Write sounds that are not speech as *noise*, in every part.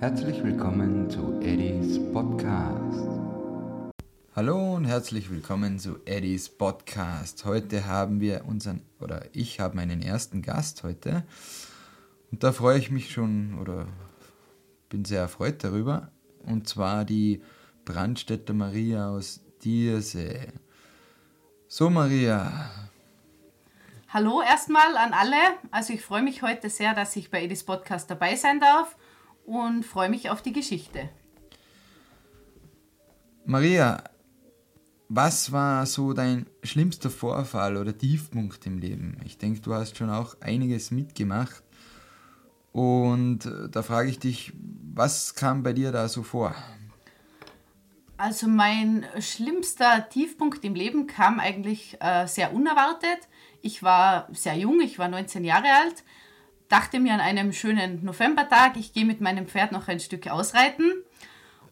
Herzlich willkommen zu Eddies Podcast. Hallo und herzlich willkommen zu Eddies Podcast. Heute haben wir unseren, oder ich habe meinen ersten Gast heute. Und da freue ich mich schon, oder bin sehr erfreut darüber. Und zwar die Brandstätter Maria aus Diersee. So, Maria. Hallo erstmal an alle. Also ich freue mich heute sehr, dass ich bei Edis Podcast dabei sein darf und freue mich auf die Geschichte. Maria, was war so dein schlimmster Vorfall oder Tiefpunkt im Leben? Ich denke, du hast schon auch einiges mitgemacht. Und äh, da frage ich dich, was kam bei dir da so vor? Also mein schlimmster Tiefpunkt im Leben kam eigentlich äh, sehr unerwartet. Ich war sehr jung, ich war 19 Jahre alt, dachte mir an einem schönen Novembertag, ich gehe mit meinem Pferd noch ein Stück ausreiten.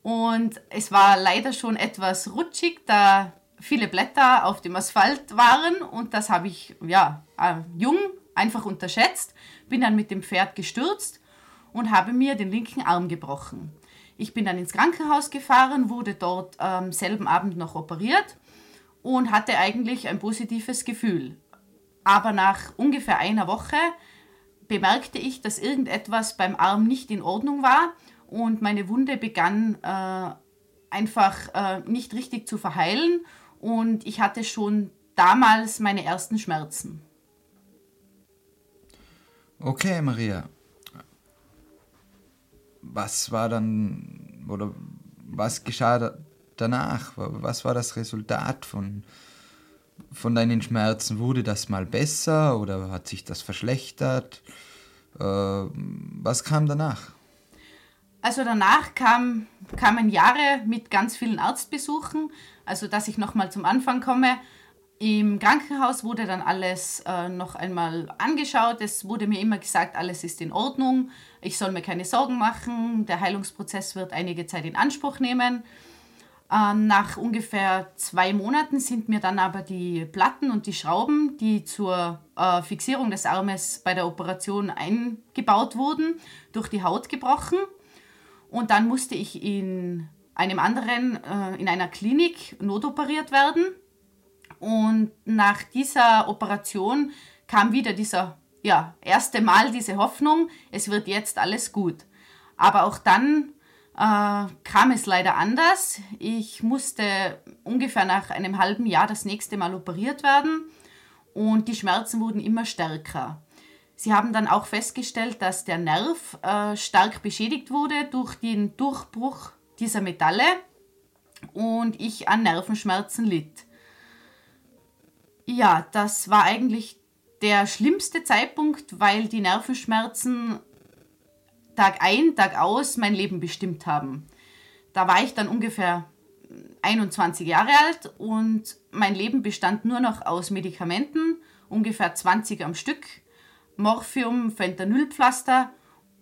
Und es war leider schon etwas rutschig, da viele Blätter auf dem Asphalt waren und das habe ich ja äh, jung einfach unterschätzt, bin dann mit dem Pferd gestürzt und habe mir den linken Arm gebrochen. Ich bin dann ins Krankenhaus gefahren, wurde dort am ähm, selben Abend noch operiert und hatte eigentlich ein positives Gefühl. Aber nach ungefähr einer Woche bemerkte ich, dass irgendetwas beim Arm nicht in Ordnung war und meine Wunde begann äh, einfach äh, nicht richtig zu verheilen und ich hatte schon damals meine ersten Schmerzen. Okay, Maria was war dann oder was geschah danach? Was war das Resultat von, von deinen Schmerzen? Wurde das mal besser oder hat sich das verschlechtert? Äh, was kam danach? Also danach kam, kamen Jahre mit ganz vielen Arztbesuchen. Also dass ich nochmal zum Anfang komme. Im Krankenhaus wurde dann alles äh, noch einmal angeschaut. Es wurde mir immer gesagt, alles ist in Ordnung. Ich soll mir keine Sorgen machen. Der Heilungsprozess wird einige Zeit in Anspruch nehmen. Äh, nach ungefähr zwei Monaten sind mir dann aber die Platten und die Schrauben, die zur äh, Fixierung des Armes bei der Operation eingebaut wurden, durch die Haut gebrochen. Und dann musste ich in einem anderen, äh, in einer Klinik notoperiert werden und nach dieser Operation kam wieder dieser ja, erste Mal diese Hoffnung, es wird jetzt alles gut. Aber auch dann äh, kam es leider anders. Ich musste ungefähr nach einem halben Jahr das nächste Mal operiert werden und die Schmerzen wurden immer stärker. Sie haben dann auch festgestellt, dass der Nerv äh, stark beschädigt wurde durch den Durchbruch dieser Metalle und ich an Nervenschmerzen litt. Ja, das war eigentlich der schlimmste Zeitpunkt, weil die Nervenschmerzen Tag ein, Tag aus mein Leben bestimmt haben. Da war ich dann ungefähr 21 Jahre alt und mein Leben bestand nur noch aus Medikamenten, ungefähr 20 am Stück, Morphium, Fentanylpflaster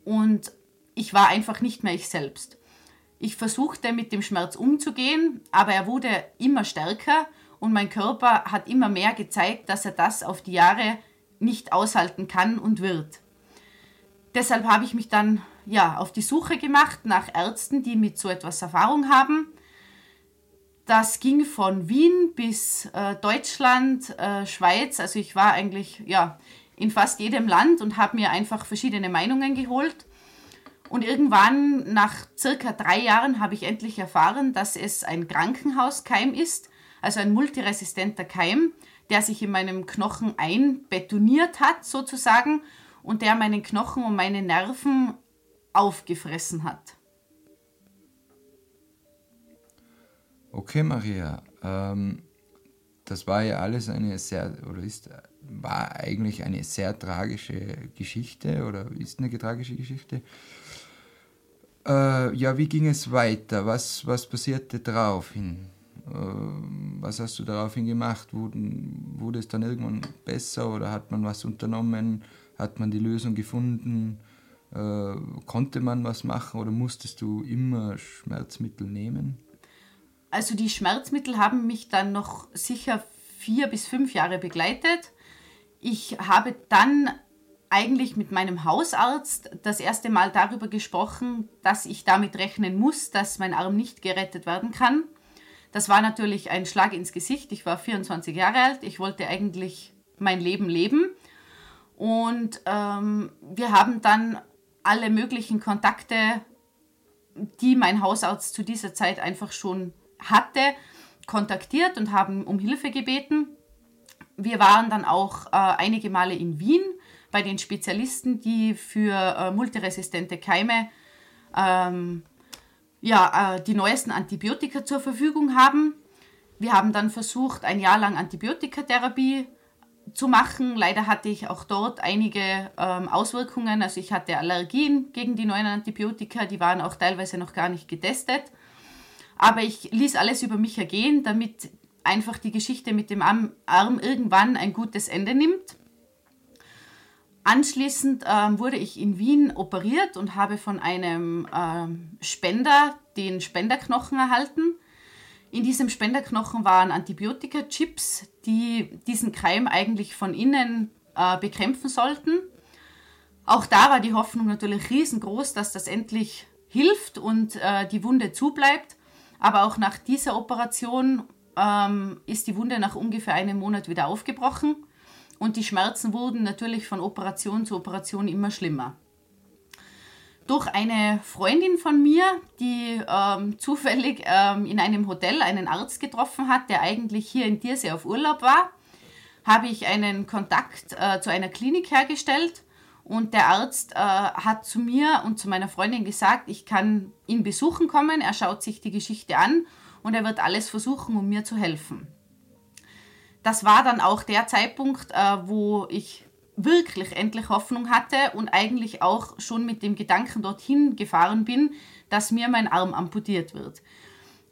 und ich war einfach nicht mehr ich selbst. Ich versuchte mit dem Schmerz umzugehen, aber er wurde immer stärker und mein Körper hat immer mehr gezeigt, dass er das auf die Jahre nicht aushalten kann und wird. Deshalb habe ich mich dann ja auf die Suche gemacht nach Ärzten, die mit so etwas Erfahrung haben. Das ging von Wien bis äh, Deutschland, äh, Schweiz. Also ich war eigentlich ja in fast jedem Land und habe mir einfach verschiedene Meinungen geholt. Und irgendwann nach circa drei Jahren habe ich endlich erfahren, dass es ein Krankenhauskeim ist, also ein multiresistenter Keim, der sich in meinem Knochen einbetoniert hat sozusagen und der meinen Knochen und meine Nerven aufgefressen hat. Okay, Maria, ähm, das war ja alles eine sehr, oder ist, war eigentlich eine sehr tragische Geschichte oder ist eine tragische Geschichte. Äh, ja, wie ging es weiter? Was, was passierte daraufhin? Äh, was hast du daraufhin gemacht? Wurde, wurde es dann irgendwann besser oder hat man was unternommen? Hat man die Lösung gefunden? Äh, konnte man was machen oder musstest du immer Schmerzmittel nehmen? Also die Schmerzmittel haben mich dann noch sicher vier bis fünf Jahre begleitet. Ich habe dann eigentlich mit meinem Hausarzt das erste Mal darüber gesprochen, dass ich damit rechnen muss, dass mein Arm nicht gerettet werden kann. Das war natürlich ein Schlag ins Gesicht. Ich war 24 Jahre alt. Ich wollte eigentlich mein Leben leben. Und ähm, wir haben dann alle möglichen Kontakte, die mein Hausarzt zu dieser Zeit einfach schon hatte, kontaktiert und haben um Hilfe gebeten. Wir waren dann auch äh, einige Male in Wien bei den Spezialisten, die für äh, multiresistente Keime ähm, ja, äh, die neuesten Antibiotika zur Verfügung haben. Wir haben dann versucht, ein Jahr lang Antibiotikatherapie zu machen. Leider hatte ich auch dort einige ähm, Auswirkungen. Also ich hatte Allergien gegen die neuen Antibiotika, die waren auch teilweise noch gar nicht getestet. Aber ich ließ alles über mich ergehen, damit einfach die Geschichte mit dem Arm irgendwann ein gutes Ende nimmt. Anschließend ähm, wurde ich in Wien operiert und habe von einem ähm, Spender den Spenderknochen erhalten. In diesem Spenderknochen waren Antibiotika-Chips, die diesen Keim eigentlich von innen äh, bekämpfen sollten. Auch da war die Hoffnung natürlich riesengroß, dass das endlich hilft und äh, die Wunde zubleibt. Aber auch nach dieser Operation ähm, ist die Wunde nach ungefähr einem Monat wieder aufgebrochen und die Schmerzen wurden natürlich von Operation zu Operation immer schlimmer durch eine Freundin von mir, die ähm, zufällig ähm, in einem Hotel einen Arzt getroffen hat, der eigentlich hier in Diersee auf Urlaub war, habe ich einen Kontakt äh, zu einer Klinik hergestellt und der Arzt äh, hat zu mir und zu meiner Freundin gesagt, ich kann ihn besuchen kommen, er schaut sich die Geschichte an und er wird alles versuchen, um mir zu helfen. Das war dann auch der Zeitpunkt, äh, wo ich wirklich endlich Hoffnung hatte und eigentlich auch schon mit dem Gedanken dorthin gefahren bin, dass mir mein Arm amputiert wird.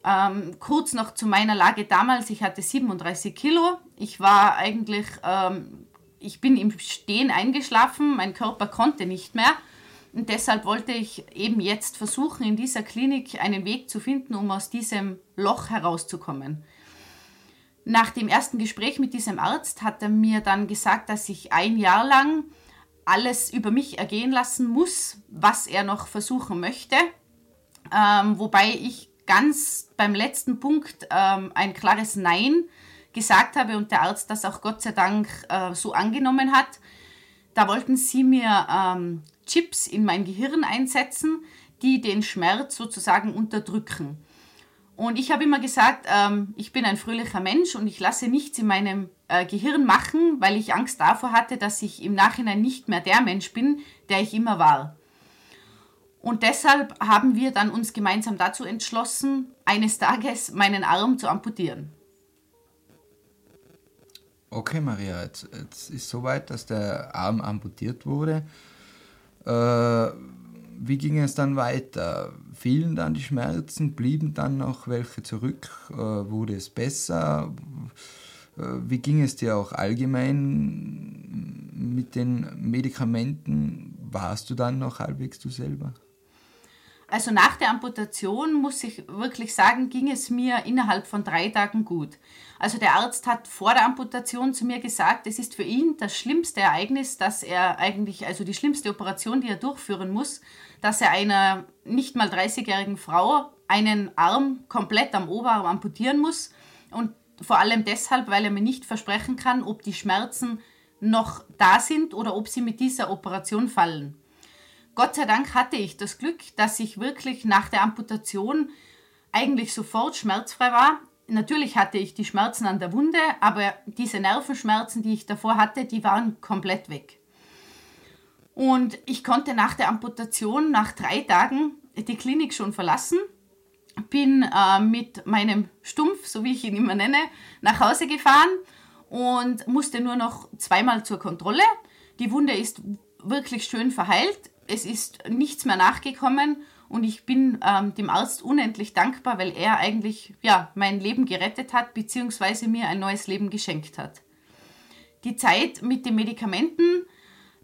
Ähm, kurz noch zu meiner Lage damals, ich hatte 37 Kilo. Ich war eigentlich, ähm, ich bin im Stehen eingeschlafen, mein Körper konnte nicht mehr. Und deshalb wollte ich eben jetzt versuchen, in dieser Klinik einen Weg zu finden, um aus diesem Loch herauszukommen. Nach dem ersten Gespräch mit diesem Arzt hat er mir dann gesagt, dass ich ein Jahr lang alles über mich ergehen lassen muss, was er noch versuchen möchte. Ähm, wobei ich ganz beim letzten Punkt ähm, ein klares Nein gesagt habe und der Arzt das auch Gott sei Dank äh, so angenommen hat. Da wollten sie mir ähm, Chips in mein Gehirn einsetzen, die den Schmerz sozusagen unterdrücken. Und ich habe immer gesagt, ähm, ich bin ein fröhlicher Mensch und ich lasse nichts in meinem äh, Gehirn machen, weil ich Angst davor hatte, dass ich im Nachhinein nicht mehr der Mensch bin, der ich immer war. Und deshalb haben wir dann uns gemeinsam dazu entschlossen, eines Tages meinen Arm zu amputieren. Okay, Maria, jetzt, jetzt ist soweit, dass der Arm amputiert wurde. Äh, wie ging es dann weiter? Fielen dann die Schmerzen? Blieben dann noch welche zurück? Äh, wurde es besser? Äh, wie ging es dir auch allgemein mit den Medikamenten? Warst du dann noch halbwegs du selber? Also nach der Amputation muss ich wirklich sagen, ging es mir innerhalb von drei Tagen gut. Also der Arzt hat vor der Amputation zu mir gesagt, es ist für ihn das schlimmste Ereignis, dass er eigentlich, also die schlimmste Operation, die er durchführen muss, dass er einer nicht mal 30-jährigen Frau einen Arm komplett am Oberarm amputieren muss. Und vor allem deshalb, weil er mir nicht versprechen kann, ob die Schmerzen noch da sind oder ob sie mit dieser Operation fallen. Gott sei Dank hatte ich das Glück, dass ich wirklich nach der Amputation eigentlich sofort schmerzfrei war. Natürlich hatte ich die Schmerzen an der Wunde, aber diese Nervenschmerzen, die ich davor hatte, die waren komplett weg. Und ich konnte nach der Amputation, nach drei Tagen, die Klinik schon verlassen, bin äh, mit meinem Stumpf, so wie ich ihn immer nenne, nach Hause gefahren und musste nur noch zweimal zur Kontrolle. Die Wunde ist wirklich schön verheilt es ist nichts mehr nachgekommen und ich bin ähm, dem Arzt unendlich dankbar, weil er eigentlich ja, mein Leben gerettet hat bzw. mir ein neues Leben geschenkt hat. Die Zeit mit den Medikamenten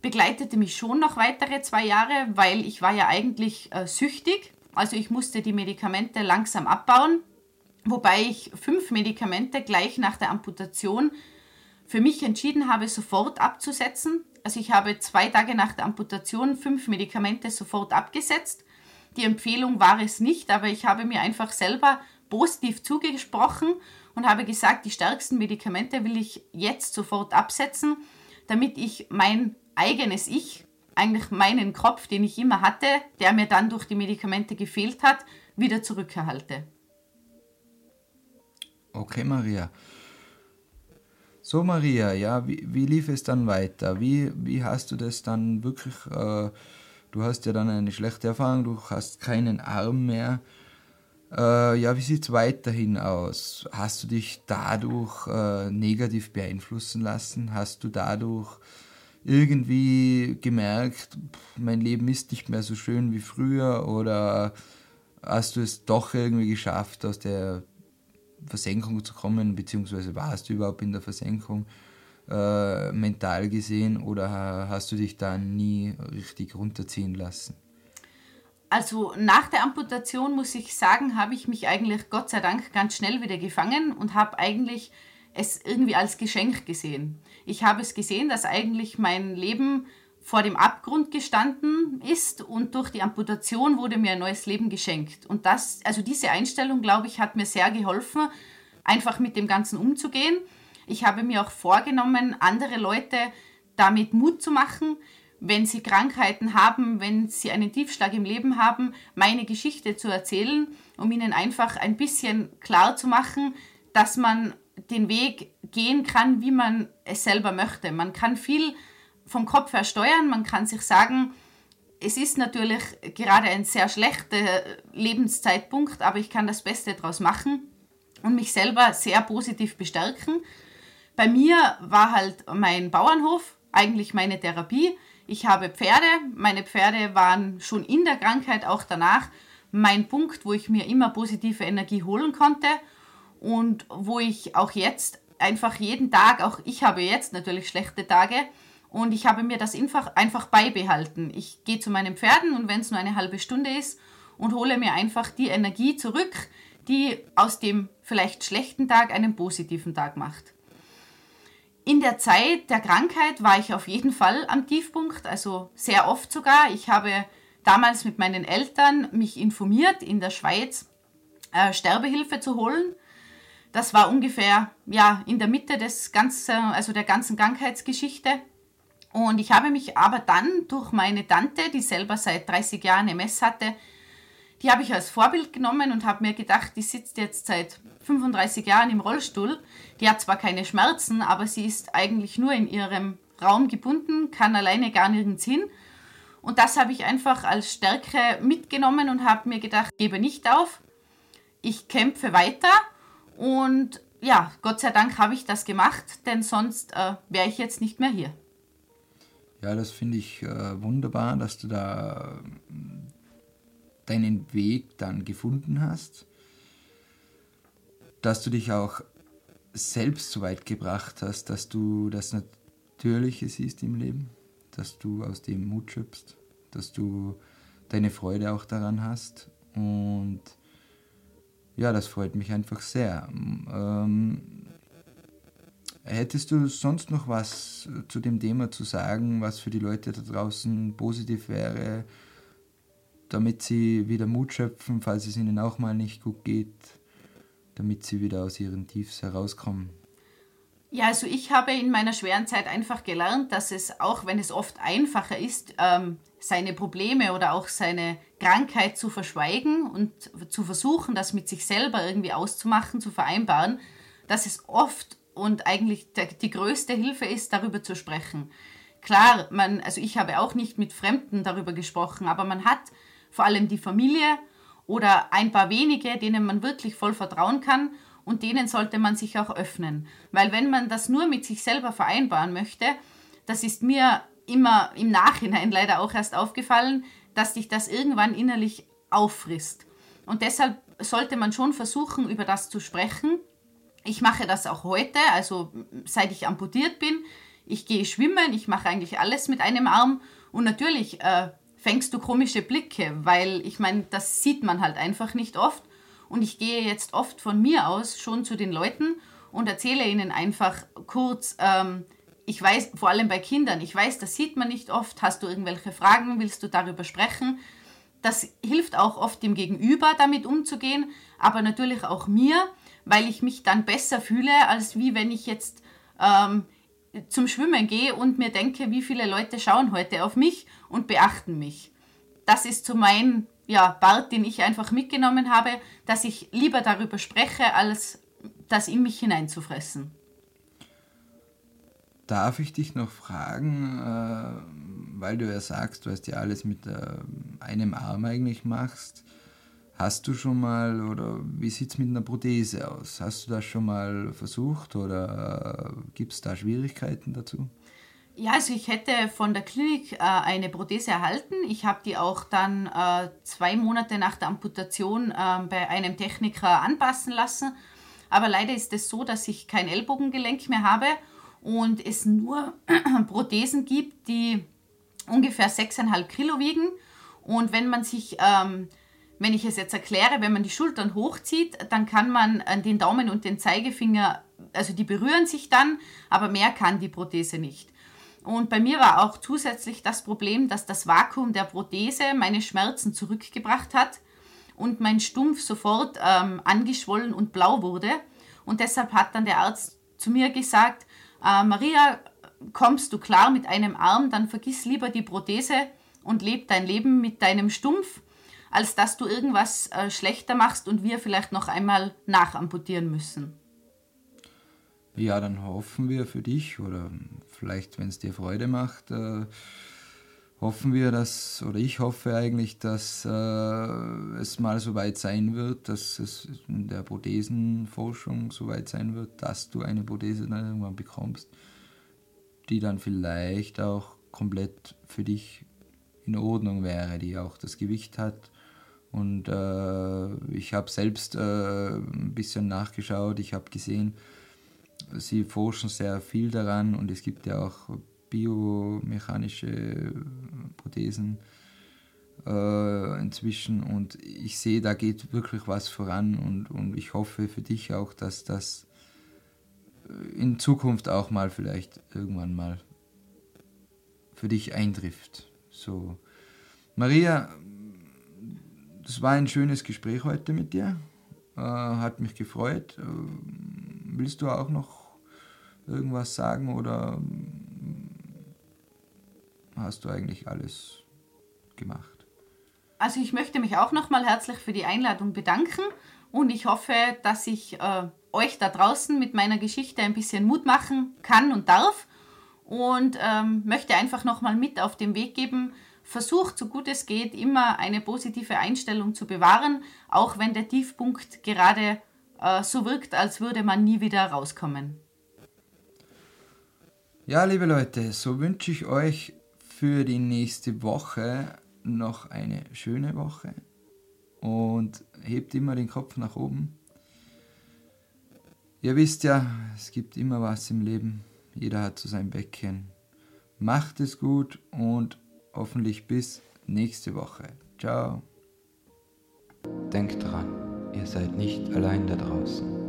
begleitete mich schon noch weitere zwei Jahre, weil ich war ja eigentlich äh, süchtig. Also ich musste die Medikamente langsam abbauen, wobei ich fünf Medikamente gleich nach der Amputation für mich entschieden habe, sofort abzusetzen Also ich habe zwei Tage nach der Amputation fünf Medikamente sofort abgesetzt. Die Empfehlung war es nicht, aber ich habe mir einfach selber positiv zugesprochen und habe gesagt, die stärksten Medikamente will ich jetzt sofort absetzen, damit ich mein eigenes Ich, eigentlich meinen Kopf, den ich immer hatte, der mir dann durch die Medikamente gefehlt hat, wieder zurückerhalte. Okay, Maria. So, Maria, ja, wie, wie lief es dann weiter? Wie, wie hast du das dann wirklich, äh, du hast ja dann eine schlechte Erfahrung, du hast keinen Arm mehr. Äh, ja, wie sieht es weiterhin aus? Hast du dich dadurch äh, negativ beeinflussen lassen? Hast du dadurch irgendwie gemerkt, mein Leben ist nicht mehr so schön wie früher? Oder hast du es doch irgendwie geschafft, aus der Versenkung zu kommen? Beziehungsweise warst du überhaupt in der Versenkung äh, mental gesehen? Oder hast du dich da nie richtig runterziehen lassen? Also nach der Amputation muss ich sagen, habe ich mich eigentlich Gott sei Dank ganz schnell wieder gefangen und habe eigentlich es irgendwie als Geschenk gesehen. Ich habe es gesehen, dass eigentlich mein Leben vor dem Abgrund gestanden ist und durch die Amputation wurde mir ein neues Leben geschenkt. Und das, also diese Einstellung, glaube ich, hat mir sehr geholfen, einfach mit dem Ganzen umzugehen. Ich habe mir auch vorgenommen, andere Leute damit Mut zu machen, wenn sie Krankheiten haben, wenn sie einen Tiefschlag im Leben haben, meine Geschichte zu erzählen, um ihnen einfach ein bisschen klar zu machen, dass man den Weg gehen kann, wie man es selber möchte. Man kann viel vom Kopf her steuern, man kann sich sagen, es ist natürlich gerade ein sehr schlechter Lebenszeitpunkt, aber ich kann das Beste daraus machen und mich selber sehr positiv bestärken. Bei mir war halt mein Bauernhof eigentlich meine Therapie. Ich habe Pferde. Meine Pferde waren schon in der Krankheit, auch danach, mein Punkt, wo ich mir immer positive Energie holen konnte und wo ich auch jetzt einfach jeden Tag, auch ich habe jetzt natürlich schlechte Tage, und ich habe mir das einfach, einfach beibehalten. Ich gehe zu meinen Pferden und wenn es nur eine halbe Stunde ist und hole mir einfach die Energie zurück, die aus dem vielleicht schlechten Tag einen positiven Tag macht. In der Zeit der Krankheit war ich auf jeden Fall am Tiefpunkt, also sehr oft sogar. Ich habe damals mit meinen Eltern mich informiert, in der Schweiz äh, Sterbehilfe zu holen. Das war ungefähr ja, in der Mitte des ganzen, also der ganzen Krankheitsgeschichte. Und ich habe mich aber dann durch meine Tante, die selber seit 30 Jahren MS hatte, die habe ich als Vorbild genommen und habe mir gedacht, die sitzt jetzt seit 35 Jahren im Rollstuhl. Die hat zwar keine Schmerzen, aber sie ist eigentlich nur in ihrem Raum gebunden, kann alleine gar nirgends hin. Und das habe ich einfach als Stärke mitgenommen und habe mir gedacht, gebe nicht auf, ich kämpfe weiter und ja, Gott sei Dank habe ich das gemacht, denn sonst äh, wäre ich jetzt nicht mehr hier. Ja, das finde ich äh, wunderbar, dass du da deinen Weg dann gefunden hast, dass du dich auch selbst so weit gebracht hast, dass du das Natürliche siehst im Leben, dass du aus dem Mut schöpfst, dass du deine Freude auch daran hast und ja, das freut mich einfach sehr. Ähm, hättest du sonst noch was zu dem Thema zu sagen, was für die Leute da draußen positiv wäre? damit sie wieder Mut schöpfen, falls es ihnen auch mal nicht gut geht, damit sie wieder aus ihren Tiefs herauskommen. Ja, also ich habe in meiner schweren Zeit einfach gelernt, dass es, auch wenn es oft einfacher ist, ähm, seine Probleme oder auch seine Krankheit zu verschweigen und zu versuchen, das mit sich selber irgendwie auszumachen, zu vereinbaren, dass es oft und eigentlich die größte Hilfe ist, darüber zu sprechen. Klar, man, also ich habe auch nicht mit Fremden darüber gesprochen, aber man hat vor allem die Familie oder ein paar wenige, denen man wirklich voll vertrauen kann und denen sollte man sich auch öffnen. Weil wenn man das nur mit sich selber vereinbaren möchte, das ist mir immer im Nachhinein leider auch erst aufgefallen, dass dich das irgendwann innerlich auffrisst. Und deshalb sollte man schon versuchen, über das zu sprechen. Ich mache das auch heute, also seit ich amputiert bin. Ich gehe schwimmen, ich mache eigentlich alles mit einem Arm. Und natürlich äh, fängst du komische Blicke, weil ich meine, das sieht man halt einfach nicht oft. Und ich gehe jetzt oft von mir aus schon zu den Leuten und erzähle ihnen einfach kurz, ähm, ich weiß, vor allem bei Kindern, ich weiß, das sieht man nicht oft. Hast du irgendwelche Fragen? Willst du darüber sprechen? Das hilft auch oft dem Gegenüber, damit umzugehen, aber natürlich auch mir, weil ich mich dann besser fühle, als wie wenn ich jetzt ähm, zum Schwimmen gehe und mir denke, wie viele Leute schauen heute auf mich und beachten mich. Das ist so mein ja, Bart, den ich einfach mitgenommen habe, dass ich lieber darüber spreche, als das in mich hineinzufressen. Darf ich dich noch fragen, äh, weil du ja sagst, du hast ja alles mit äh, einem Arm eigentlich machst. Hast du schon mal oder wie sieht es mit einer Prothese aus? Hast du das schon mal versucht oder äh, gibt es da Schwierigkeiten dazu? Ja, also ich hätte von der Klinik äh, eine Prothese erhalten. Ich habe die auch dann äh, zwei Monate nach der Amputation äh, bei einem Techniker anpassen lassen. Aber leider ist es so, dass ich kein Ellbogengelenk mehr habe und es nur *clears throat* Prothesen gibt, die ungefähr 6,5 Kilo wiegen. Und wenn man sich, ähm, wenn ich es jetzt erkläre, wenn man die Schultern hochzieht, dann kann man den Daumen und den Zeigefinger, also die berühren sich dann, aber mehr kann die Prothese nicht. Und bei mir war auch zusätzlich das Problem, dass das Vakuum der Prothese meine Schmerzen zurückgebracht hat und mein Stumpf sofort ähm, angeschwollen und blau wurde. Und deshalb hat dann der Arzt zu mir gesagt, äh, Maria, kommst du klar mit einem Arm, dann vergiss lieber die Prothese und leb dein Leben mit deinem Stumpf, als dass du irgendwas äh, schlechter machst und wir vielleicht noch einmal nachamputieren müssen. Ja, dann hoffen wir für dich oder vielleicht, wenn es dir Freude macht, äh, hoffen wir, dass, oder ich hoffe eigentlich, dass äh, es mal so weit sein wird, dass es in der Prothesenforschung so weit sein wird, dass du eine Prothese dann irgendwann bekommst, die dann vielleicht auch komplett für dich in Ordnung wäre, die auch das Gewicht hat. Und äh, ich habe selbst äh, ein bisschen nachgeschaut, ich habe gesehen, sie forschen sehr viel daran und es gibt ja auch biomechanische Prothesen äh, inzwischen und ich sehe, da geht wirklich was voran und, und ich hoffe für dich auch, dass das in Zukunft auch mal vielleicht irgendwann mal für dich eintrifft. So. Maria, das war ein schönes Gespräch heute mit dir. Äh, hat mich gefreut. Äh, willst du auch noch irgendwas sagen oder hast du eigentlich alles gemacht? Also ich möchte mich auch nochmal herzlich für die Einladung bedanken und ich hoffe, dass ich äh, euch da draußen mit meiner Geschichte ein bisschen Mut machen kann und darf und ähm, möchte einfach nochmal mit auf den Weg geben, versucht, so gut es geht, immer eine positive Einstellung zu bewahren, auch wenn der Tiefpunkt gerade äh, so wirkt, als würde man nie wieder rauskommen. Ja, liebe Leute, so wünsche ich euch für die nächste Woche noch eine schöne Woche und hebt immer den Kopf nach oben. Ihr wisst ja, es gibt immer was im Leben. Jeder hat so sein Bäckchen. Macht es gut und hoffentlich bis nächste Woche. Ciao. Denkt dran, ihr seid nicht allein da draußen.